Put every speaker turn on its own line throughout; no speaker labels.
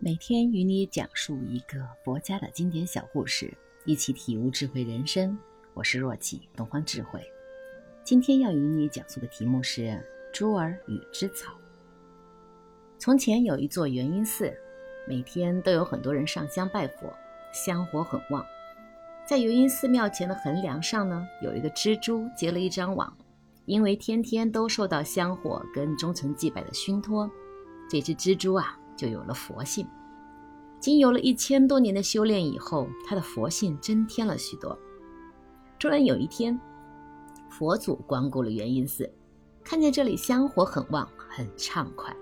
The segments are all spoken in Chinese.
每天与你讲述一个佛家的经典小故事，一起体悟智慧人生。我是若琪，东方智慧。今天要与你讲述的题目是珠儿与芝草。从前有一座元音寺，每天都有很多人上香拜佛，香火很旺。在元音寺庙前的横梁上呢，有一个蜘蛛结了一张网，因为天天都受到香火跟忠诚祭拜的熏托，这只蜘蛛啊。就有了佛性，经由了一千多年的修炼以后，他的佛性增添了许多。突然有一天，佛祖光顾了元音寺，看见这里香火很旺，很畅快。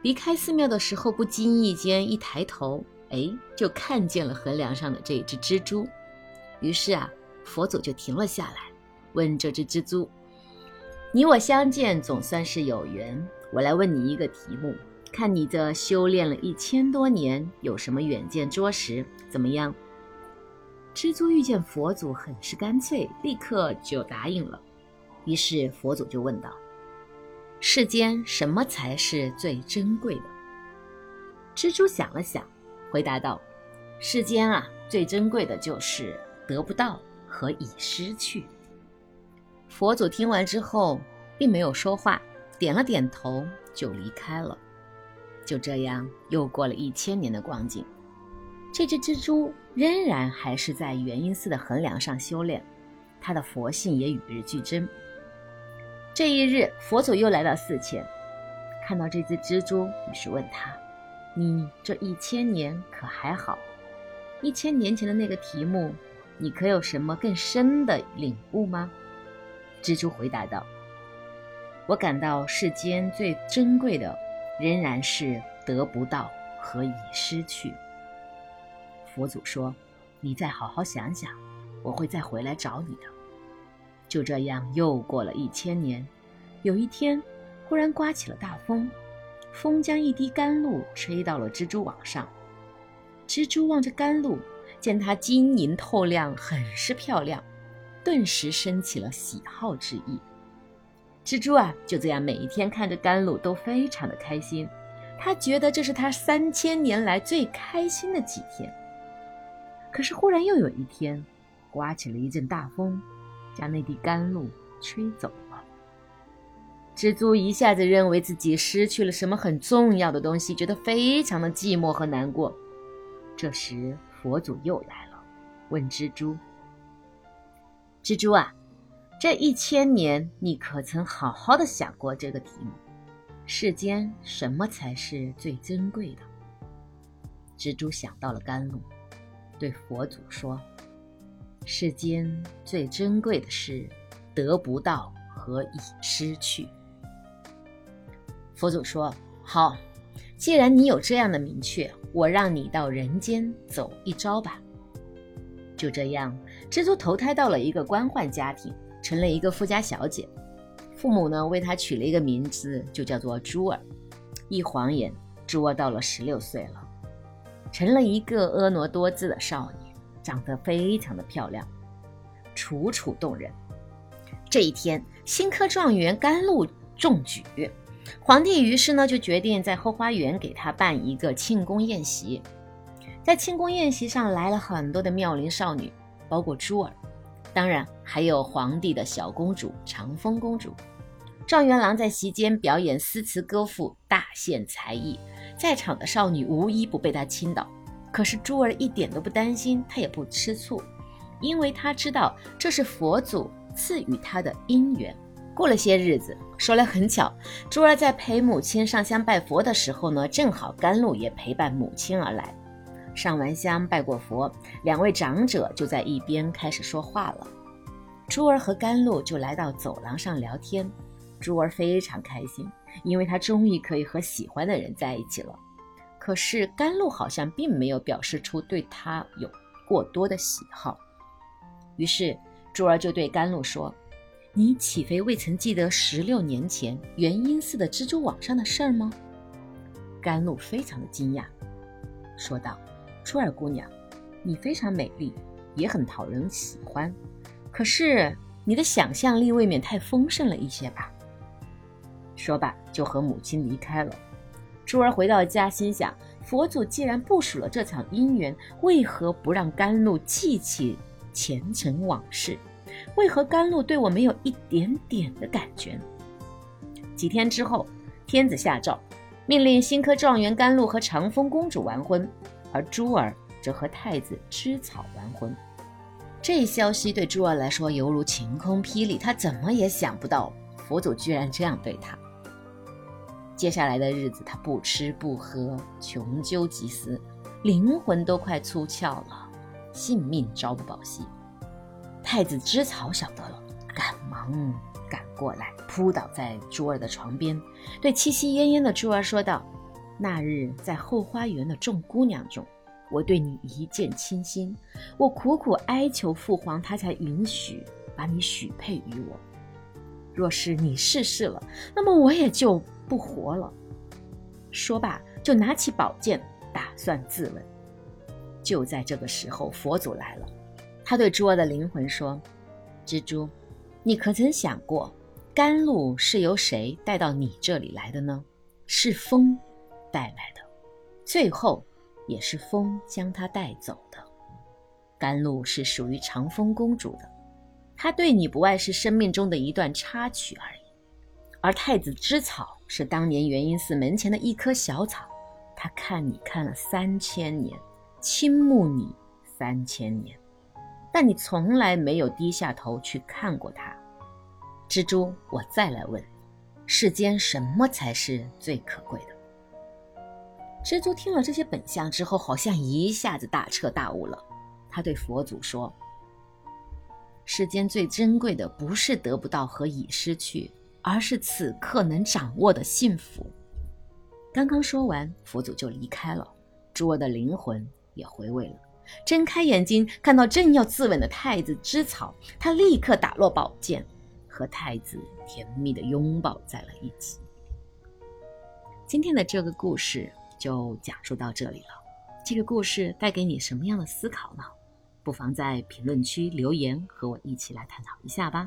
离开寺庙的时候，不经意间一抬头，哎，就看见了横梁上的这只蜘蛛。于是啊，佛祖就停了下来，问这只蜘蛛：“你我相见，总算是有缘。我来问你一个题目。”看你这修炼了一千多年，有什么远见卓识？怎么样？蜘蛛遇见佛祖，很是干脆，立刻就答应了。于是佛祖就问道：“世间什么才是最珍贵的？”蜘蛛想了想，回答道：“世间啊，最珍贵的就是得不到和已失去。”佛祖听完之后，并没有说话，点了点头，就离开了。就这样，又过了一千年的光景，这只蜘蛛仍然还是在元音寺的横梁上修炼，它的佛性也与日俱增。这一日，佛祖又来到寺前，看到这只蜘蛛，于是问他：“你这一千年可还好？一千年前的那个题目，你可有什么更深的领悟吗？”蜘蛛回答道：“我感到世间最珍贵的。”仍然是得不到和已失去。佛祖说：“你再好好想想，我会再回来找你的。”就这样，又过了一千年。有一天，忽然刮起了大风，风将一滴甘露吹到了蜘蛛网上。蜘蛛望着甘露，见它晶莹透亮，很是漂亮，顿时升起了喜好之意。蜘蛛啊，就这样每一天看着甘露都非常的开心，他觉得这是他三千年来最开心的几天。可是忽然又有一天，刮起了一阵大风，将那滴甘露吹走了。蜘蛛一下子认为自己失去了什么很重要的东西，觉得非常的寂寞和难过。这时佛祖又来了，问蜘蛛：“蜘蛛啊。”这一千年，你可曾好好的想过这个题目？世间什么才是最珍贵的？蜘蛛想到了甘露，对佛祖说：“世间最珍贵的是得不到和已失去。”佛祖说：“好，既然你有这样的明确，我让你到人间走一遭吧。”就这样，蜘蛛投胎到了一个官宦家庭。成了一个富家小姐，父母呢为她取了一个名字，就叫做珠儿。一晃眼，珠儿到了十六岁了，成了一个婀娜多姿的少女，长得非常的漂亮，楚楚动人。这一天，新科状元甘露中举，皇帝于是呢就决定在后花园给她办一个庆功宴席。在庆功宴席上来了很多的妙龄少女，包括珠儿。当然，还有皇帝的小公主长风公主。状元郎在席间表演诗词歌赋，大献才艺，在场的少女无一不被他倾倒。可是珠儿一点都不担心，她也不吃醋，因为她知道这是佛祖赐予她的姻缘。过了些日子，说来很巧，珠儿在陪母亲上香拜佛的时候呢，正好甘露也陪伴母亲而来。上完香，拜过佛，两位长者就在一边开始说话了。珠儿和甘露就来到走廊上聊天。珠儿非常开心，因为她终于可以和喜欢的人在一起了。可是甘露好像并没有表示出对他有过多的喜好。于是珠儿就对甘露说：“你岂非未曾记得十六年前元音寺的蜘蛛网上的事儿吗？”甘露非常的惊讶，说道。珠儿姑娘，你非常美丽，也很讨人喜欢，可是你的想象力未免太丰盛了一些吧？说罢，就和母亲离开了。珠儿回到家，心想佛祖既然部署了这场姻缘，为何不让甘露记起前尘往事？为何甘露对我没有一点点的感觉？几天之后，天子下诏，命令新科状元甘露和长风公主完婚，而珠儿则和太子芝草完婚。这一消息对珠儿来说犹如晴空霹雳，她怎么也想不到佛祖居然这样对她。接下来的日子，她不吃不喝，穷究极思，灵魂都快出窍了，性命朝不保夕。太子知草晓得了，赶忙赶过来，扑倒在珠儿的床边，对气息奄奄的珠儿说道：“那日在后花园的众姑娘中。”我对你一见倾心，我苦苦哀求父皇，他才允许把你许配于我。若是你逝世了，那么我也就不活了。说罢，就拿起宝剑，打算自刎。就在这个时候，佛祖来了，他对珠儿的灵魂说：“蜘蛛，你可曾想过，甘露是由谁带到你这里来的呢？是风带来的。最后。”也是风将它带走的。甘露是属于长风公主的，她对你不外是生命中的一段插曲而已。而太子之草是当年元婴寺门前的一棵小草，他看你看了三千年，倾慕你三千年，但你从来没有低下头去看过它。蜘蛛，我再来问，世间什么才是最可贵的？蜘蛛听了这些本相之后，好像一下子大彻大悟了。他对佛祖说：“世间最珍贵的不是得不到和已失去，而是此刻能掌握的幸福。”刚刚说完，佛祖就离开了。珠儿的灵魂也回味了，睁开眼睛看到正要自刎的太子之草，他立刻打落宝剑，和太子甜蜜的拥抱在了一起。今天的这个故事。就讲述到这里了。这个故事带给你什么样的思考呢？不妨在评论区留言，和我一起来探讨一下吧。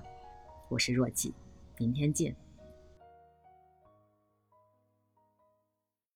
我是若季，明天见。